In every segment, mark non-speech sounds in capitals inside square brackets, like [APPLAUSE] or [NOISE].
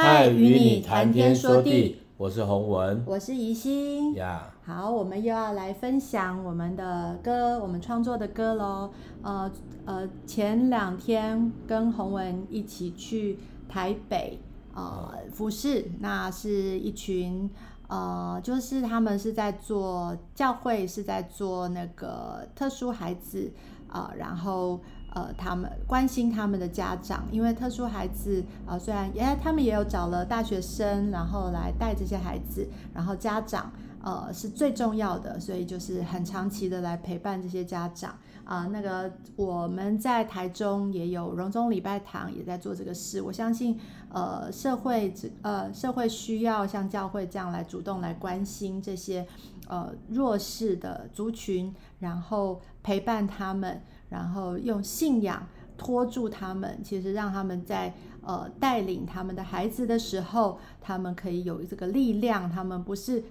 嗨，与你谈天说地，我是洪文，我是宜心呀。Yeah. 好，我们又要来分享我们的歌，我们创作的歌喽。呃呃，前两天跟洪文一起去台北呃服侍，那是一群呃，就是他们是在做教会，是在做那个特殊孩子啊、呃，然后。呃，他们关心他们的家长，因为特殊孩子啊、虽然也他们也有找了大学生，然后来带这些孩子，然后家长呃是最重要的，所以就是很长期的来陪伴这些家长啊、那个我们在台中也有荣中礼拜堂也在做这个事，我相信呃社会呃社会需要像教会这样来主动来关心这些呃弱势的族群，然后陪伴他们。然后用信仰托住他们，其实让他们在呃带领他们的孩子的时候，他们可以有这个力量。他们不是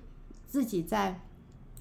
自己在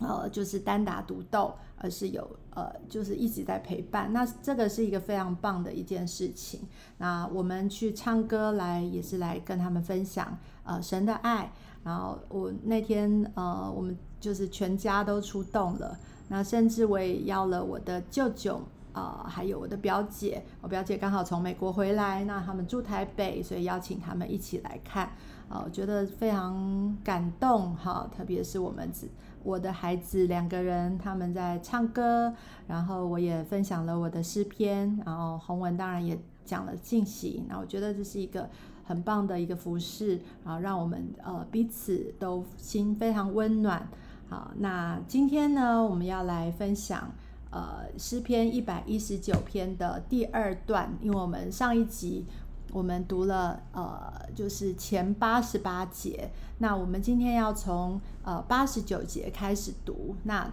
呃就是单打独斗，而是有呃就是一直在陪伴。那这个是一个非常棒的一件事情。那我们去唱歌来也是来跟他们分享呃神的爱。然后我那天呃我们就是全家都出动了，那甚至我也邀了我的舅舅。啊、呃，还有我的表姐，我表姐刚好从美国回来，那他们住台北，所以邀请他们一起来看，啊、我觉得非常感动哈，特别是我们子我的孩子两个人他们在唱歌，然后我也分享了我的诗篇，然后洪文当然也讲了进行，那我觉得这是一个很棒的一个服饰，然后让我们呃彼此都心非常温暖，好，那今天呢，我们要来分享。呃，诗篇一百一十九篇的第二段，因为我们上一集我们读了呃，就是前八十八节，那我们今天要从呃八十九节开始读。那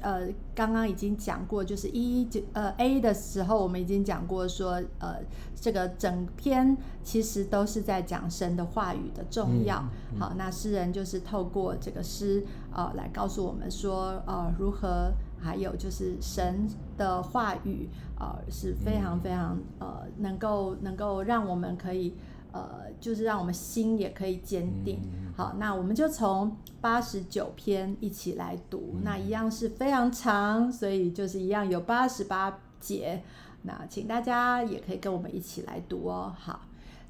呃，刚刚已经讲过，就是一九呃 A 的时候，我们已经讲过说，呃，这个整篇其实都是在讲神的话语的重要。嗯嗯、好，那诗人就是透过这个诗呃来告诉我们说，呃，如何。还有就是神的话语，呃，是非常非常呃，能够能够让我们可以呃，就是让我们心也可以坚定。好，那我们就从八十九篇一起来读，那一样是非常长，所以就是一样有八十八节。那请大家也可以跟我们一起来读哦。好，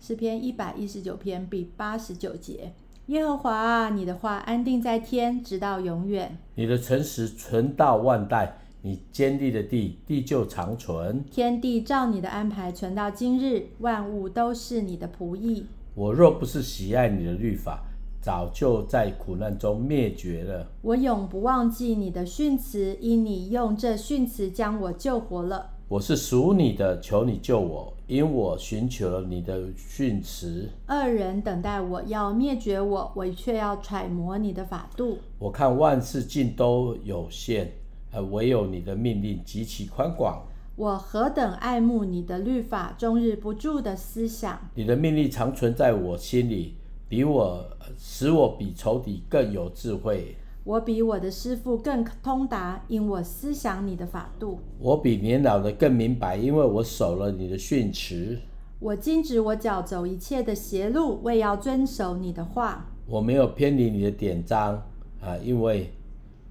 诗篇一百一十九篇第八十九节。耶和华啊，你的话安定在天，直到永远。你的诚实存到万代，你坚立的地，地就长存。天地照你的安排存到今日，万物都是你的仆役。我若不是喜爱你的律法，早就在苦难中灭绝了。我永不忘记你的训词，因你用这训词将我救活了。我是属你的，求你救我，因我寻求了你的训词。恶人等待我要灭绝我，我却要揣摩你的法度。我看万事尽都有限，而唯有你的命令极其宽广。我何等爱慕你的律法，终日不住的思想。你的命令常存在我心里，比我使我比仇敌更有智慧。我比我的师傅更通达，因我思想你的法度。我比年老的更明白，因为我守了你的训词。我禁止我脚走一切的邪路，为要遵守你的话。我没有偏离你的典章啊，因为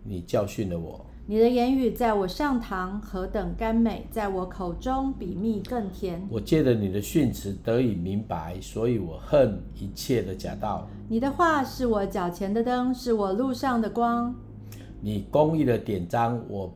你教训了我。你的言语在我上膛何等甘美，在我口中比蜜更甜。我借着你的训词得以明白，所以我恨一切的假道。你的话是我脚前的灯，是我路上的光。你公义的典章，我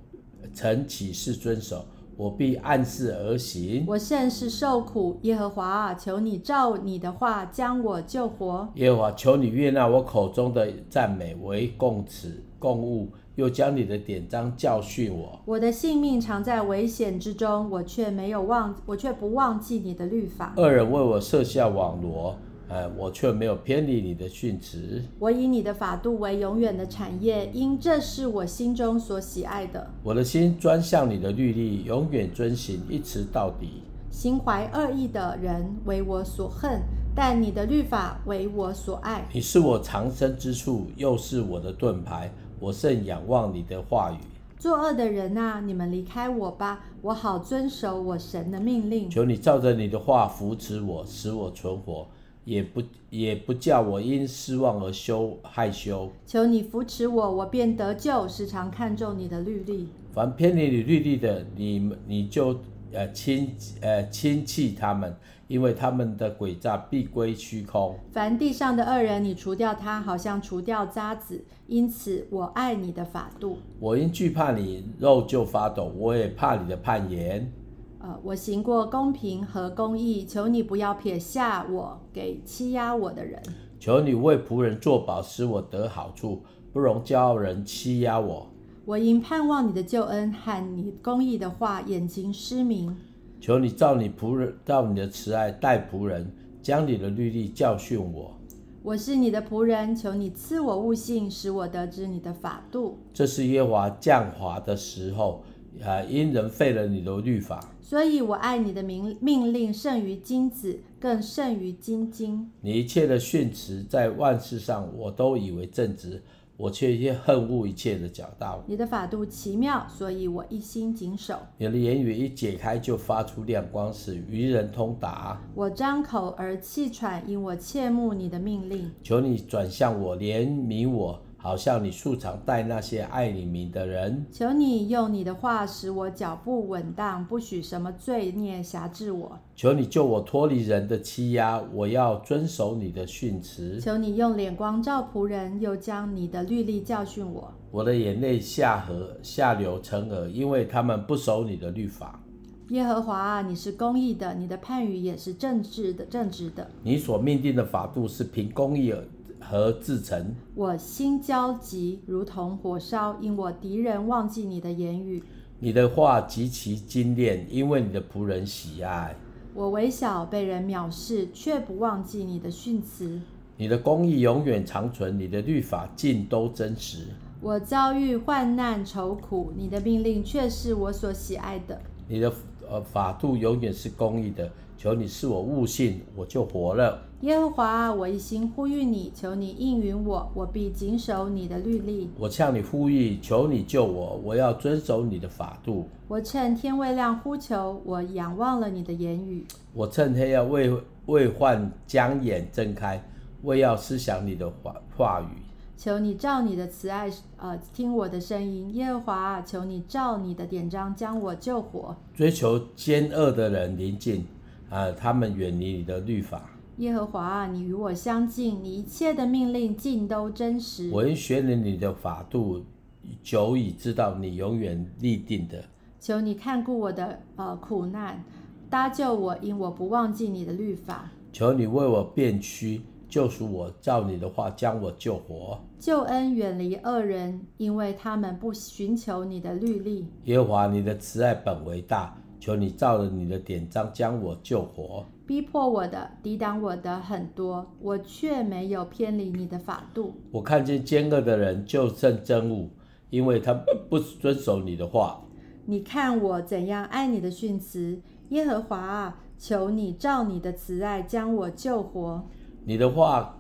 曾起誓遵守，我必按事而行。我甚是受苦，耶和华啊，求你照你的话将我救活。耶和华，求你悦纳我口中的赞美为供词供物。又将你的典章教训我。我的性命常在危险之中，我却没有忘，我却不忘记你的律法。恶人为我设下网罗，呃，我却没有偏离你的训词。我以你的法度为永远的产业，因这是我心中所喜爱的。我的心专向你的律例，永远遵行，一直到底。心怀恶意的人为我所恨，但你的律法为我所爱。你是我藏身之处，又是我的盾牌。我甚仰望你的话语。作恶的人啊，你们离开我吧，我好遵守我神的命令。求你照着你的话扶持我，使我存活，也不也不叫我因失望而羞害羞。求你扶持我，我便得救，时常看重你的律例。凡偏离你律例的，你你就呃亲呃亲戚他们，因为他们的诡诈必归虚空。凡地上的恶人，你除掉他，好像除掉渣滓。因此，我爱你的法度。我因惧怕你，肉就发抖；我也怕你的判言。呃，我行过公平和公义，求你不要撇下我给欺压我的人。求你为仆人作保，使我得好处，不容骄傲人欺压我。我因盼望你的救恩和你公义的话，眼睛失明。求你照你仆人，照你的慈爱待仆人，将你的律例教训我。我是你的仆人，求你赐我悟性，使我得知你的法度。这是耶和华降华的时候，啊，因人废了你的律法。所以我爱你的命命令胜于金子，更胜于金金。你一切的训词在万事上，我都以为正直，我却也恨恶一切的假道。你的法度奇妙，所以我一心谨守。你的言语一解开，就发出亮光，使愚人通达。我张口而气喘，因我切慕你的命令。求你转向我，怜悯我。好像你素常待那些爱你名的人。求你用你的话使我脚步稳当，不许什么罪孽辖制我。求你救我脱离人的欺压，我要遵守你的训词。求你用脸光照仆人，又将你的律例教训我。我的眼泪下河下流成河，因为他们不守你的律法。耶和华啊，你是公义的，你的判语也是正直的，正直的。你所命定的法度是凭公义而。和自成，我心焦急，如同火烧，因我敌人忘记你的言语。你的话极其精炼，因为你的仆人喜爱。我微小被人藐视，却不忘记你的训词。你的公义永远长存，你的律法尽都真实。我遭遇患难愁苦，你的命令却是我所喜爱的。你的呃法度永远是公义的，求你赐我悟性，我就活了。耶和华，我一心呼吁你，求你应允我，我必谨守你的律例。我向你呼吁，求你救我，我要遵守你的法度。我趁天未亮呼求，我仰望了你的言语。我趁黑夜未未患将眼睁开，为要思想你的话话语。求你照你的慈爱，呃，听我的声音。耶和华，求你照你的典章将我救活。追求奸恶的人临近，啊、呃，他们远离你的律法。耶和华，你与我相近，你一切的命令尽都真实。我因学了你的法度，久已知道你永远立定的。求你看顾我的呃苦难，搭救我，因我不忘记你的律法。求你为我辨屈，救赎我，照你的话将我救活。救恩远离恶人，因为他们不寻求你的律例。耶和华，你的慈爱本为大，求你照着你的典章将我救活。逼迫我的、抵挡我的很多，我却没有偏离你的法度。我看见奸恶的人就甚憎恶，因为他不遵守你的话。你看我怎样爱你的训词，耶和华啊，求你照你的慈爱将我救活。你的话，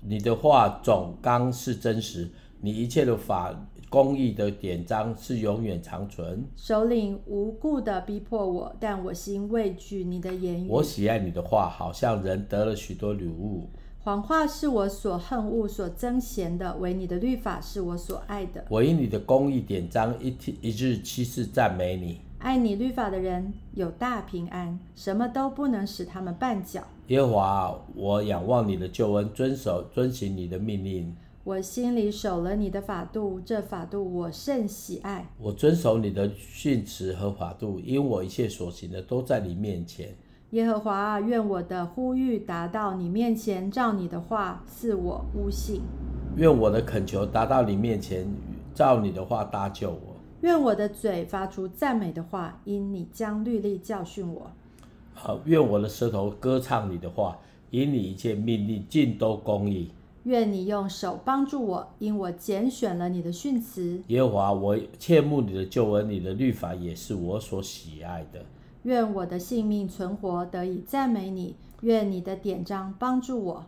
你的话总纲是真实，你一切的法。公义的典章是永远长存。首领无故的逼迫我，但我心畏惧你的言语。我喜爱你的话，好像人得了许多礼物。谎话是我所恨恶、所憎嫌的，唯你的律法是我所爱的。我因你的公义典章一天一日七次赞美你。爱你律法的人有大平安，什么都不能使他们绊脚。耶和华，我仰望你的救恩，遵守遵行你的命令。我心里守了你的法度，这法度我甚喜爱。我遵守你的训词和法度，因我一切所行的都在你面前。耶和华啊，愿我的呼吁达到你面前，照你的话赐我悟性。愿我的恳求达到你面前，照你的话搭救我。愿我的嘴发出赞美的话，因你将律例教训我。好，愿我的舌头歌唱你的话，因你一切命令尽都公义。愿你用手帮助我，因我拣选了你的训词。耶和华，我切慕你的救恩，你的律法也是我所喜爱的。愿我的性命存活，得以赞美你。愿你的典章帮助我。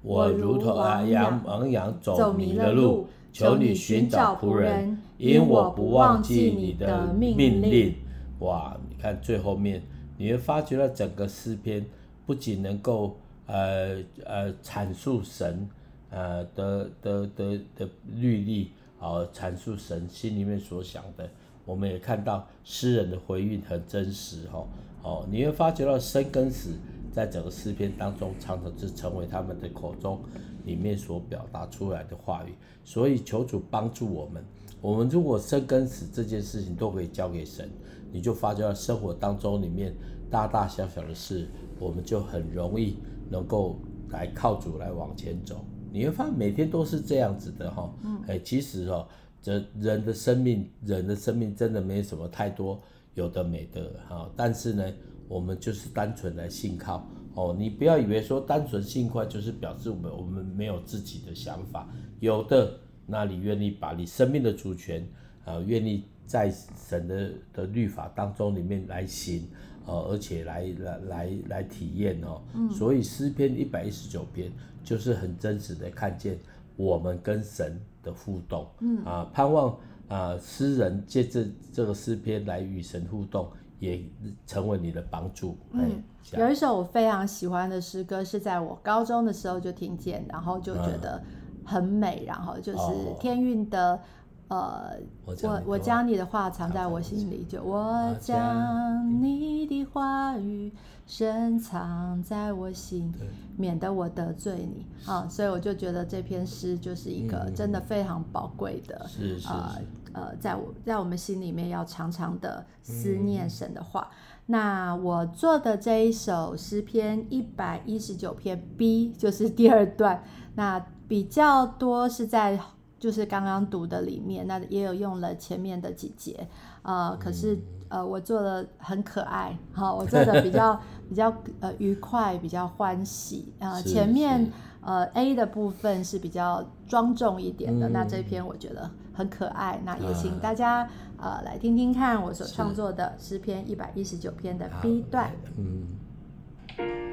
我如同羊亡羊走迷了路，求你寻找仆人，因我不忘记你的命令。哇，你看最后面，你会发觉到整个诗篇不仅能够。呃呃阐述神呃的的的的律例啊，阐述神心里面所想的。我们也看到诗人的回应很真实哈，哦，你会发觉到生跟死在整个诗篇当中，常常是成为他们的口中里面所表达出来的话语。所以求主帮助我们，我们如果生跟死这件事情都可以交给神，你就发觉到生活当中里面大大小小的事，我们就很容易能够来靠主来往前走。你会发现每天都是这样子的哈，哎，其实哦。这人的生命，人的生命真的没什么太多有的没的哈，但是呢，我们就是单纯来信靠哦。你不要以为说单纯信靠就是表示我们我们没有自己的想法，有的，那你愿意把你生命的主权啊，愿意在神的的律法当中里面来行呃，而且来来来来体验哦。嗯。所以诗篇一百一十九篇就是很真实的看见我们跟神。的互动，嗯啊，盼望啊，诗人借着这个诗篇来与神互动，也成为你的帮助。嗯，有一首我非常喜欢的诗歌，是在我高中的时候就听见，然后就觉得很美，嗯、然后就是天韵的。哦呃，我我将你的话藏在我心里，就我将你的话语深藏在我心，免得我得罪你啊。所以我就觉得这篇诗就是一个真的非常宝贵的，是是呃呃，在我在我们心里面要常常的思念神的话。那我做的这一首诗篇一百一十九篇 B 就是第二段，那比较多是在。就是刚刚读的里面，那也有用了前面的几节，呃，可是呃，我做的很可爱，哈，我做的比较 [LAUGHS] 比较呃愉快，比较欢喜，呃，前面。呃 A 的部分是比较庄重一点的，嗯，那这篇我觉得很可爱，那也请大家呃来听听看我所创作的诗篇一百一十九篇的 B 段，嗯。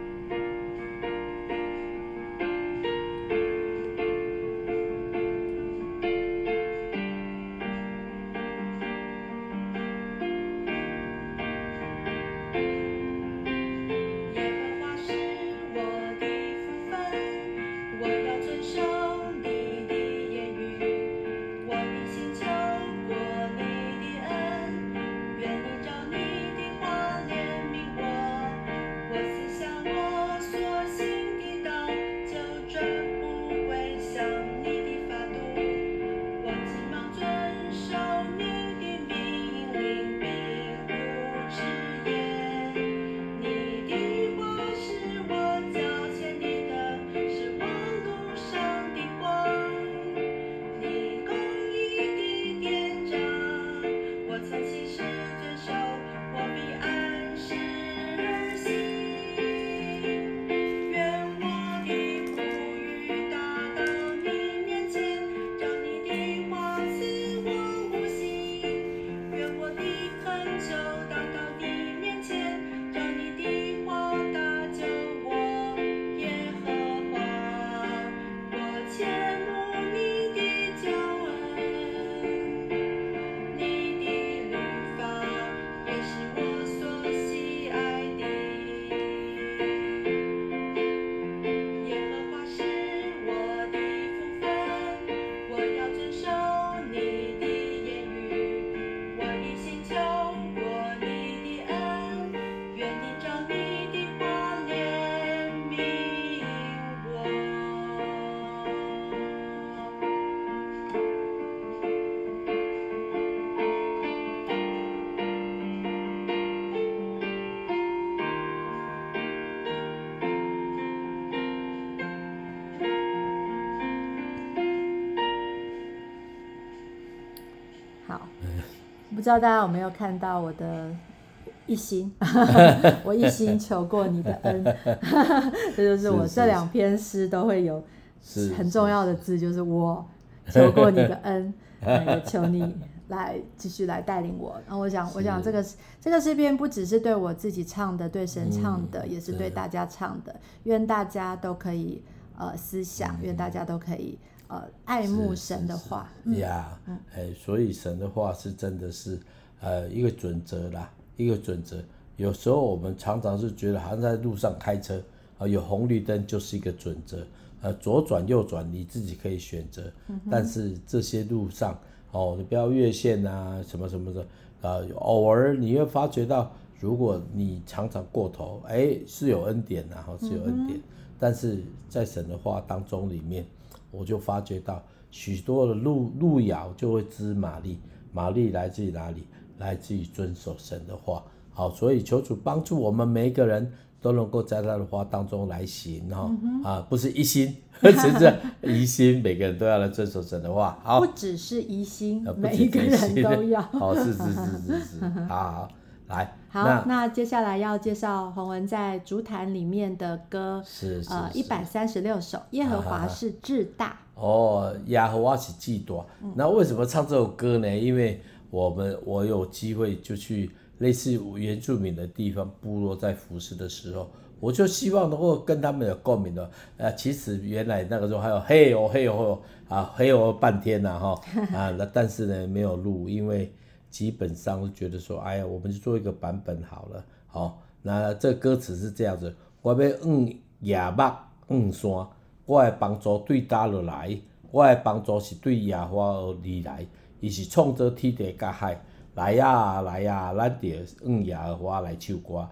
知道大家有没有看到我的一心，[LAUGHS] 我一心求过你的恩，[LAUGHS] 这就是我这两篇诗都会有很重要的字，就是我求过你的恩，也 [LAUGHS] 求你来继续来带领我。然后我想，我想这个这个诗篇不只是对我自己唱的，对神唱的，嗯、也是对大家唱的。愿大家都可以呃思想，愿大家都可以。呃，爱慕神的话。呀，哎，所以神的话是真的是，呃，一个准则啦，一个准则。有时候我们常常是觉得好像在路上开车，啊，有红绿灯就是一个准则，呃，左转右转你自己可以选择，但是这些路上哦，你不要越线啊，什么什么的啊，偶尔你会发觉到，如果你常常过头，哎，是有恩典然后是有恩典，但是在神的话当中里面，我就发觉到许多的路路遥就会知马力，马力来自于哪里？来自于遵守神的话。好，所以求主帮助我们每一个人都能够在他的话当中来行哈、嗯、啊，不是一心，[LAUGHS] 甚至一心，每个人都要来遵守神的话。好，不只是一心，啊、每一个人都要。[LAUGHS] 好，是是是是是，[LAUGHS] 好好来。好，那，那接下来要介绍洪文在竹坛里面的歌，是，呃一百三十六首，耶和华是至大。啊、哦，耶和华是至大。那为什么唱这首歌呢？因为我们我有机会就去。类似原住民的地方部落在服侍的时候，我就希望能够跟他们有共鸣的。呃，其实原来那个时候还有嘿哦嘿哦啊嘿哦半天呐哈啊，那但是呢没有录，因为基本上都觉得说，哎呀，我们就做一个版本好了。好，那这歌词是这样子：我要往耶目往山，我的帮助对倒落来，我的帮助是对耶和华而来，伊是创造天地甲海。来呀来呀，咱就往耶和华来唱歌，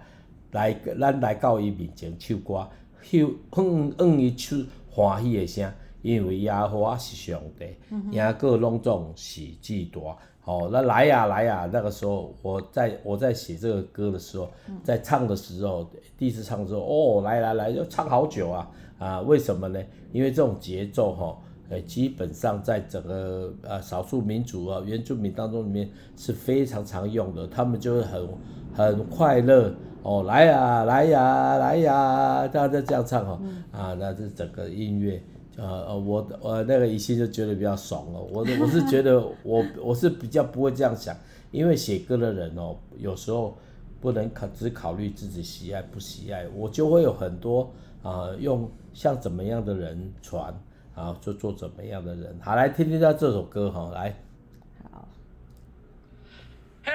来咱来到伊面前唱歌，向往伊出欢喜的声，因为耶和华是上帝，赢个拢总是至大。好，那来呀来呀，那个时候我在我在写这个歌的时候，在唱的时候，第一次唱的时候，哦，来来来，要唱好久啊啊，为什么呢？因为这种节奏哈，呃。基本上在整个呃少数民族啊原住民当中里面是非常常用的，他们就会很很快乐哦，来呀来呀来呀，大家这样唱哦，啊，那这整个音乐，呃呃，我呃那个一心就觉得比较爽了，我我是觉得 [LAUGHS] 我我是比较不会这样想，因为写歌的人哦，有时候不能考只考虑自己喜爱不喜爱，我就会有很多啊、呃、用像怎么样的人传。啊，就做怎么样的人？好，来听听他这首歌哈，来。好。哇，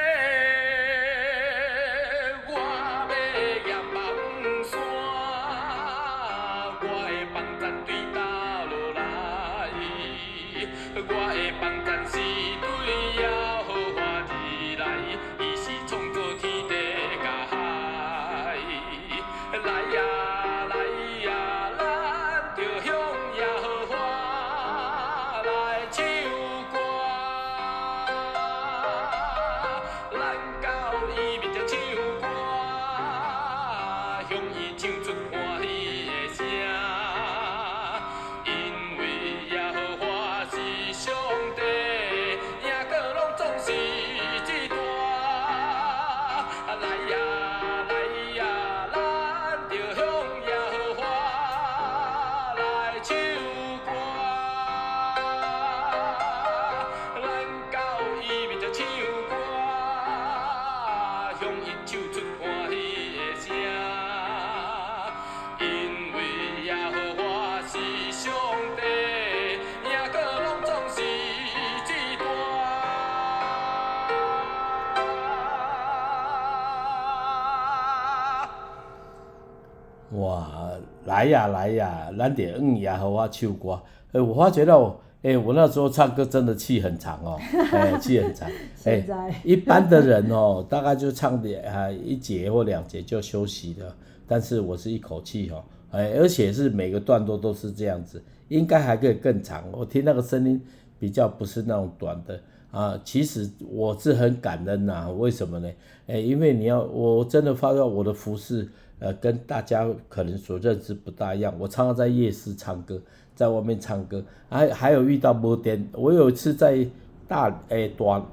来呀来呀，咱得嗯呀和我唱歌。哎，我发觉到，哎，我那时候唱歌真的气很长哦，[LAUGHS] 哎，气很长。哎，一般的人哦，大概就唱点啊一节或两节就休息了，但是我是一口气哦，哎，而且是每个段落都是这样子，应该还可以更长。我听那个声音比较不是那种短的啊，其实我是很感恩呐、啊，为什么呢？哎，因为你要，我真的发现我的服事。呃，跟大家可能所认知不大一样。我常常在夜市唱歌，在外面唱歌，还还有遇到没电。我有一次在大诶、欸、大，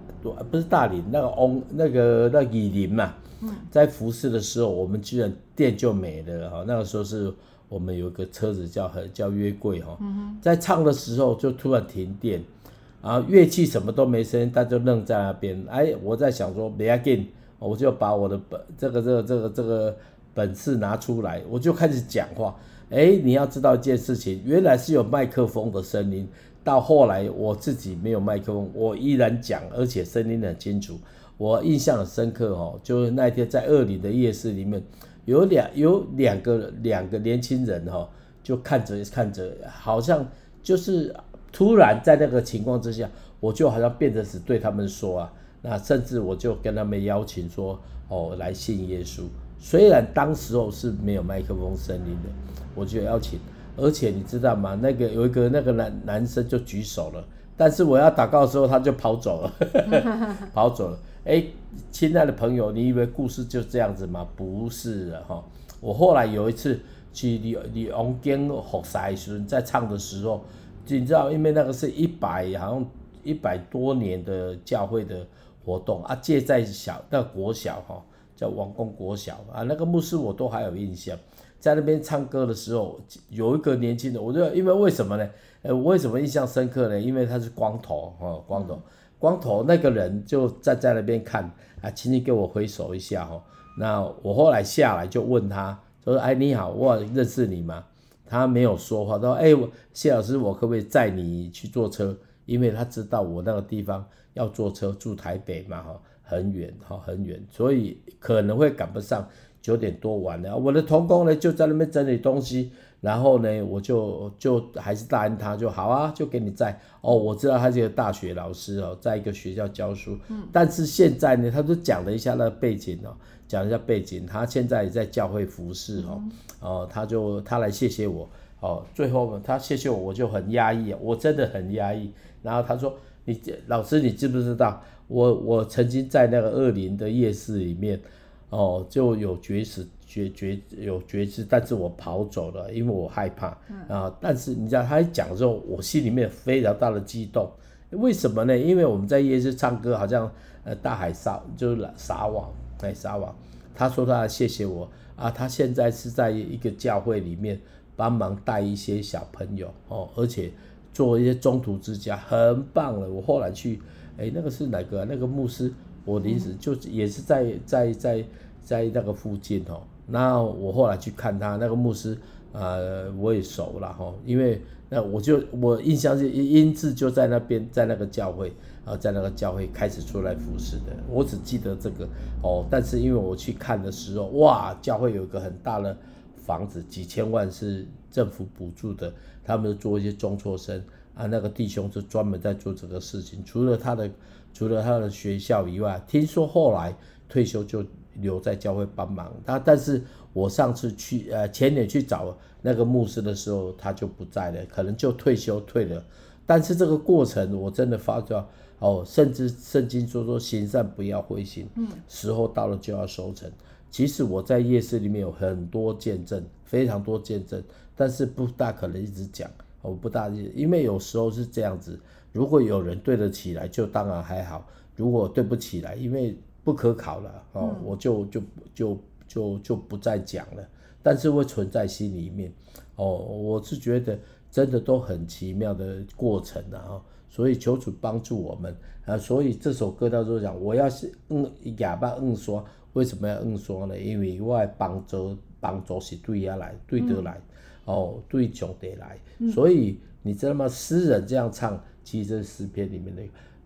不是大林那个翁那个那雨、林嘛，在服侍的时候，我们居然店就没了哈。那个时候是我们有一个车子叫叫约柜哈，在唱的时候就突然停电，然后乐器什么都没声音，他就愣在那边。哎，我在想说没要紧，我就把我的本这个这个这个这个。本事拿出来，我就开始讲话。哎，你要知道一件事情，原来是有麦克风的声音。到后来我自己没有麦克风，我依然讲，而且声音很清楚。我印象很深刻哦，就是那天在二里的夜市里面，有两有两个两个年轻人哈，就看着看着，好像就是突然在那个情况之下，我就好像变得是对他们说啊，那甚至我就跟他们邀请说哦，来信耶稣。虽然当时候是没有麦克风声音的，我就邀请，而且你知道吗？那个有一个那个男男生就举手了，但是我要祷告的时候他就跑走了，[LAUGHS] 跑走了。哎，亲爱的朋友，你以为故事就这样子吗？不是的哈。我后来有一次去李李荣根学赛时，在唱的时候，你知道，因为那个是一百好像一百多年的教会的活动啊，借在小那国小哈。叫王公国小啊，那个牧师我都还有印象，在那边唱歌的时候，有一个年轻的，我就因为为什么呢？呃，为什么印象深刻呢？因为他是光头哦，光头，光头那个人就站在那边看啊，请你给我挥手一下哈。那我后来下来就问他，说：“哎，你好，我认识你吗？”他没有说话，他说：“哎，谢老师，我可不可以载你去坐车？因为他知道我那个地方要坐车，住台北嘛哈。”很远哈，很远，所以可能会赶不上九点多完了。我的同工呢就在那边整理东西，然后呢我就就还是答应他就好啊，就给你在。哦，我知道他是个大学老师哦，在一个学校教书。嗯。但是现在呢，他都讲了一下那个背景哦，讲一下背景，他现在也在教会服侍哦。哦，他就他来谢谢我哦，最后他谢谢我，我就很压抑，我真的很压抑。然后他说：“你老师，你知不知道？”我我曾经在那个二林的夜市里面，哦，就有绝食绝绝有绝食，但是我跑走了，因为我害怕、嗯、啊。但是你知道他一讲的时候，我心里面非常大的激动。为什么呢？因为我们在夜市唱歌，好像呃大海撒就是撒网，哎撒网。他说他谢谢我啊，他现在是在一个教会里面帮忙带一些小朋友哦，而且做一些中途之家，很棒了。我后来去。哎，那个是哪个、那个牧师，我临时就也是在在在在那个附近哦。那我后来去看他那个牧师，呃，我也熟了哈，因为那我就我印象是英治就在那边，在那个教会啊，在那个教会开始出来服侍的。我只记得这个哦，但是因为我去看的时候，哇，教会有一个很大的房子，几千万是政府补助的，他们做一些中辍生。啊，那个弟兄是专门在做这个事情，除了他的，除了他的学校以外，听说后来退休就留在教会帮忙。他，但是我上次去，呃，前年去找那个牧师的时候，他就不在了，可能就退休退了。但是这个过程，我真的发觉，哦，甚至圣经说说行善不要灰心，嗯，时候到了就要收成。其实我在夜市里面有很多见证，非常多见证，但是不大可能一直讲。我不大，因为有时候是这样子，如果有人对得起来，就当然还好；如果对不起来，因为不可考了哦，嗯、我就就就就就不再讲了。但是会存在心里面哦，我是觉得真的都很奇妙的过程啊，所以求主帮助我们啊。所以这首歌当中讲，我要是嗯哑巴嗯说，为什么要嗯说呢？因为我帮助帮助是对下来，对得来。嗯哦，对上帝来，所以你知道吗？诗人这样唱，其实这诗篇里面的，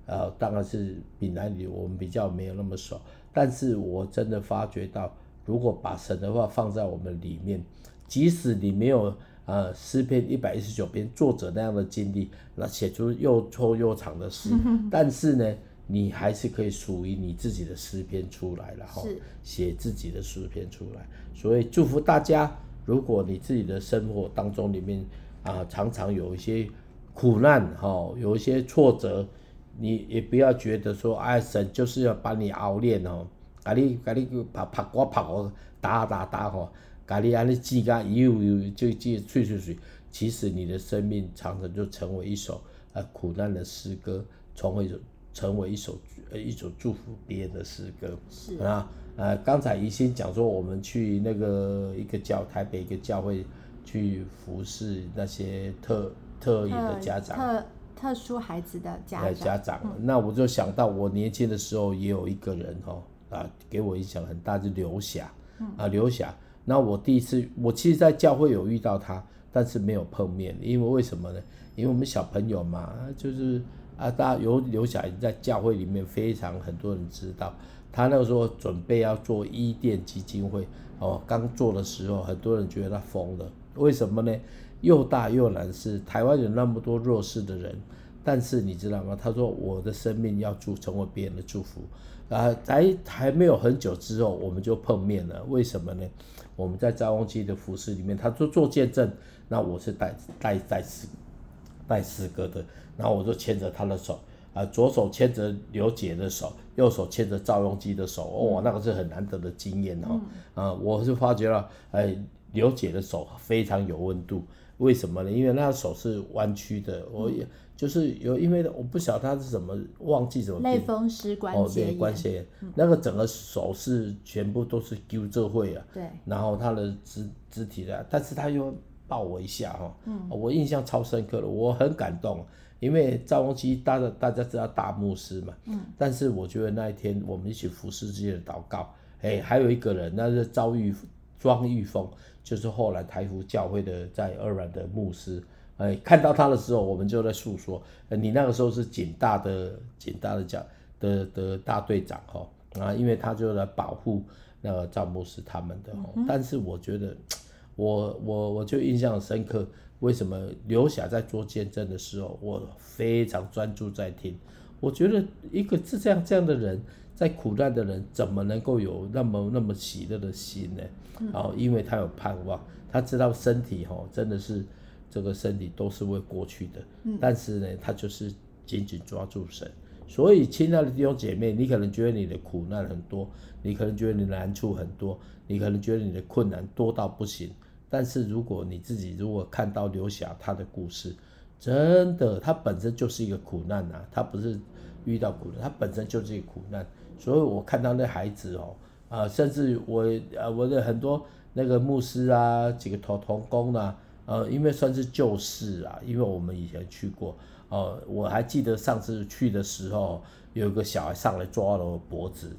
呃，当然是闽南语，我们比较没有那么熟。但是我真的发觉到，如果把神的话放在我们里面，即使你没有呃诗篇一百一十九篇作者那样的经历，那写出又臭又长的诗，[LAUGHS] 但是呢，你还是可以属于你自己的诗篇出来了哈，写自己的诗篇出来。所以祝福大家。如果你自己的生活当中里面啊，常常有一些苦难哈，有一些挫折，你也不要觉得说，哎，神就是要把你熬炼哦，把你把你拍拍过拍我打打打哈，把你安尼挤干又又就挤碎碎碎，其实你的生命常常就成为一首呃苦难的诗歌，成为成为一首呃一首祝福别人的诗歌，是啊。呃，刚才宜兴讲说，我们去那个一个教台北一个教会去服侍那些特特异的家长，特特殊孩子的家长。家长，嗯、那我就想到我年轻的时候也有一个人哦，啊，给我影响很大，就刘霞，啊，刘霞。那我第一次，我其实，在教会有遇到他，但是没有碰面，因为为什么呢？因为我们小朋友嘛，就是啊，大有刘霞在教会里面非常很多人知道。他那个时候准备要做伊甸基金会哦，刚做的时候，很多人觉得他疯了。为什么呢？又大又难事，台湾有那么多弱势的人，但是你知道吗？他说我的生命要祝成为别人的祝福啊！还还没有很久之后，我们就碰面了。为什么呢？我们在赵镕基的服饰里面，他做做见证，那我是带带带诗带诗歌的，然后我就牵着他的手啊，左手牵着刘姐的手，右手牵着赵永基的手，哦，那个是很难得的经验哈啊！我是发觉了，哎，刘姐的手非常有温度。为什么呢？因为那手是弯曲的，我也就是有，因为我不晓得他是怎么忘记什么类风湿关节炎，哦、关节炎，嗯、那个整个手是全部都是揪这会啊，对，然后他的肢肢体的，但是他又抱我一下哈，嗯，我印象超深刻的，我很感动，因为赵光基大家大家知道大牧师嘛，嗯，但是我觉得那一天我们一起服侍之间的祷告，哎，还有一个人，那是赵玉庄玉凤。就是后来台福教会的在二软的牧师，哎，看到他的时候，我们就在诉说，你那个时候是警大的警大的教的的大队长哈啊，因为他就来保护那个赵牧师他们的，但是我觉得我我我就印象深刻，为什么刘霞在做见证的时候，我非常专注在听，我觉得一个是这样这样的人。在苦难的人怎么能够有那么那么喜乐的心呢？然后，因为他有盼望，他知道身体哦真的是这个身体都是会过去的，但是呢，他就是紧紧抓住神。所以，亲爱的弟兄姐妹，你可能觉得你的苦难很多，你可能觉得你的难处很多，你可能觉得你的困难多到不行。但是，如果你自己如果看到刘霞他的故事，真的，他本身就是一个苦难呐，他不是遇到苦难，他本身就是一个苦难。所以我看到那孩子哦，啊，甚至我呃我的很多那个牧师啊，几个同同工啊，呃，因为算是旧事啊，因为我们以前去过，哦，我还记得上次去的时候，有一个小孩上来抓了我脖子，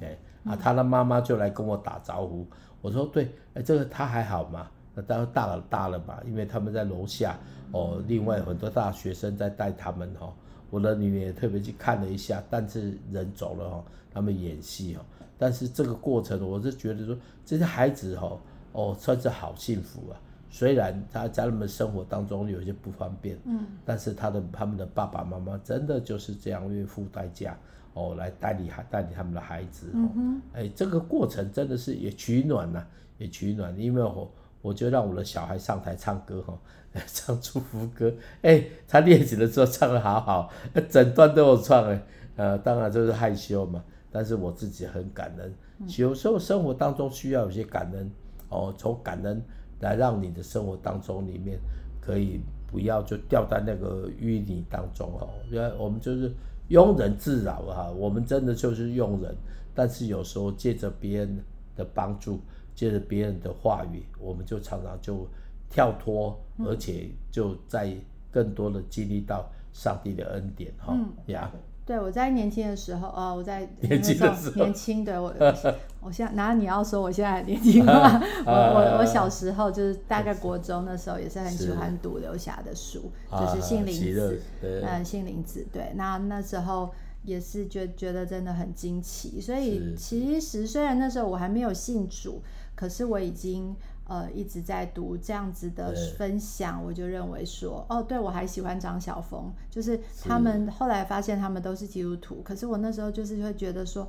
哎，啊，他的妈妈就来跟我打招呼，我说对，哎，这个他还好吗？那当然大了大了嘛，因为他们在楼下，哦，另外很多大学生在带他们哈。我的女儿也特别去看了一下，但是人走了哈，他们演戏哈，但是这个过程我是觉得说这些孩子哈哦算是好幸福啊，虽然他在他们生活当中有些不方便，嗯，但是他的他们的爸爸妈妈真的就是这样愿付代价哦来带领孩带领他们的孩子哦，哎这个过程真的是也取暖呐，也取暖，因为我。我就让我的小孩上台唱歌哈，[LAUGHS] 唱祝福歌，哎、欸，他练习的时候唱的好好，整段都有唱哎，呃，当然就是害羞嘛，但是我自己很感恩，有时候生活当中需要有些感恩哦，从感恩来让你的生活当中里面可以不要就掉在那个淤泥当中哦，因为我们就是庸人自扰哈，我们真的就是庸人，但是有时候借着别人的帮助。借着别人的话语，我们就常常就跳脱，而且就在更多的经历到上帝的恩典哈呀。对，我在年轻的时候呃，我在年轻的时候，年轻对我，[LAUGHS] 我现在，难道你要说我现在很年轻吗？[LAUGHS] 我我我小时候就是大概国中的时候，也是很喜欢读刘霞的书，就是杏林子，嗯，杏林子，对，那那时候。也是觉觉得真的很惊奇，所以其实虽然那时候我还没有信主，可是我已经呃一直在读这样子的分享，我就认为说，哦，对，我还喜欢张晓峰，就是他们后来发现他们都是基督徒，可是我那时候就是会觉得说，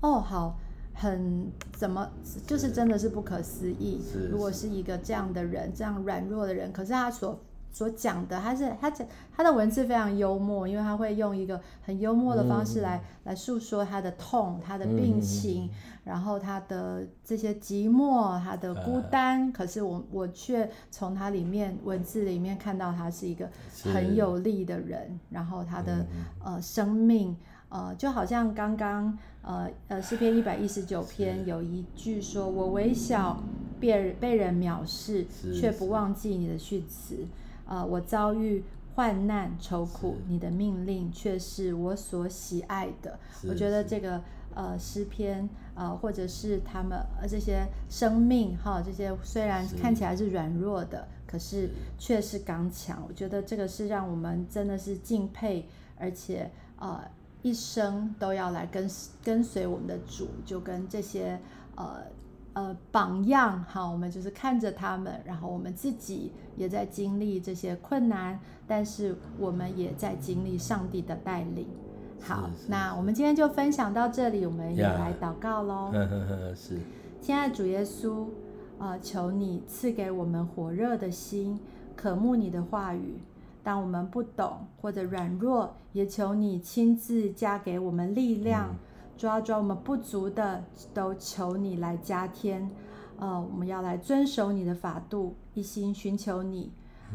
哦，好，很怎么就是真的是不可思议，如果是一个这样的人，这样软弱的人，可是他所。所讲的，他是他讲他的文字非常幽默，因为他会用一个很幽默的方式来、嗯、来诉说他的痛、他的病情，嗯、然后他的这些寂寞、他的孤单。啊、可是我我却从他里面文字里面看到他是一个很有力的人，然后他的、嗯、呃生命呃就好像刚刚呃呃诗篇一百一十九篇有一句说：“我微小，被被人藐视，却不忘记你的训词。”呃，我遭遇患难愁苦，你的命令却是我所喜爱的。我觉得这个呃诗篇呃，或者是他们呃这些生命哈，这些虽然看起来是软弱的，是可是却是刚强。我觉得这个是让我们真的是敬佩，而且呃。一生都要来跟跟随我们的主，就跟这些呃呃榜样，好，我们就是看着他们，然后我们自己也在经历这些困难，但是我们也在经历上帝的带领。好，那我们今天就分享到这里，我们也来祷告喽。[LAUGHS] 是，亲爱的主耶稣，呃，求你赐给我们火热的心，渴慕你的话语。当我们不懂或者软弱，也求你亲自加给我们力量。主要主要我们不足的，都求你来加添。呃，我们要来遵守你的法度，一心寻求你。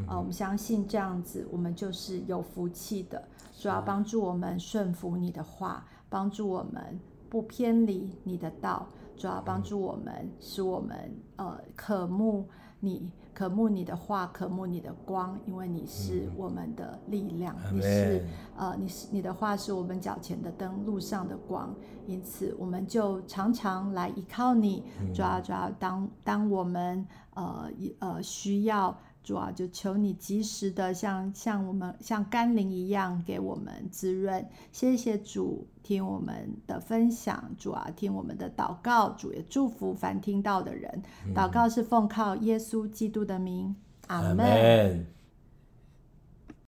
呃，我们相信这样子，我们就是有福气的。主要帮助我们顺服你的话，帮助我们不偏离你的道。主要帮助我们，使我们呃渴慕你，渴慕你的话，渴慕你的光，因为你是我们的力量。嗯、你是呃，你是你的话是我们脚前的灯，路上的光。因此，我们就常常来依靠你。主要主要当当我们呃呃需要。主啊，就求你及时的像像我们像甘霖一样给我们滋润。谢谢主，听我们的分享。主啊，听我们的祷告。主也祝福凡听到的人。祷告是奉靠耶稣基督的名。阿门。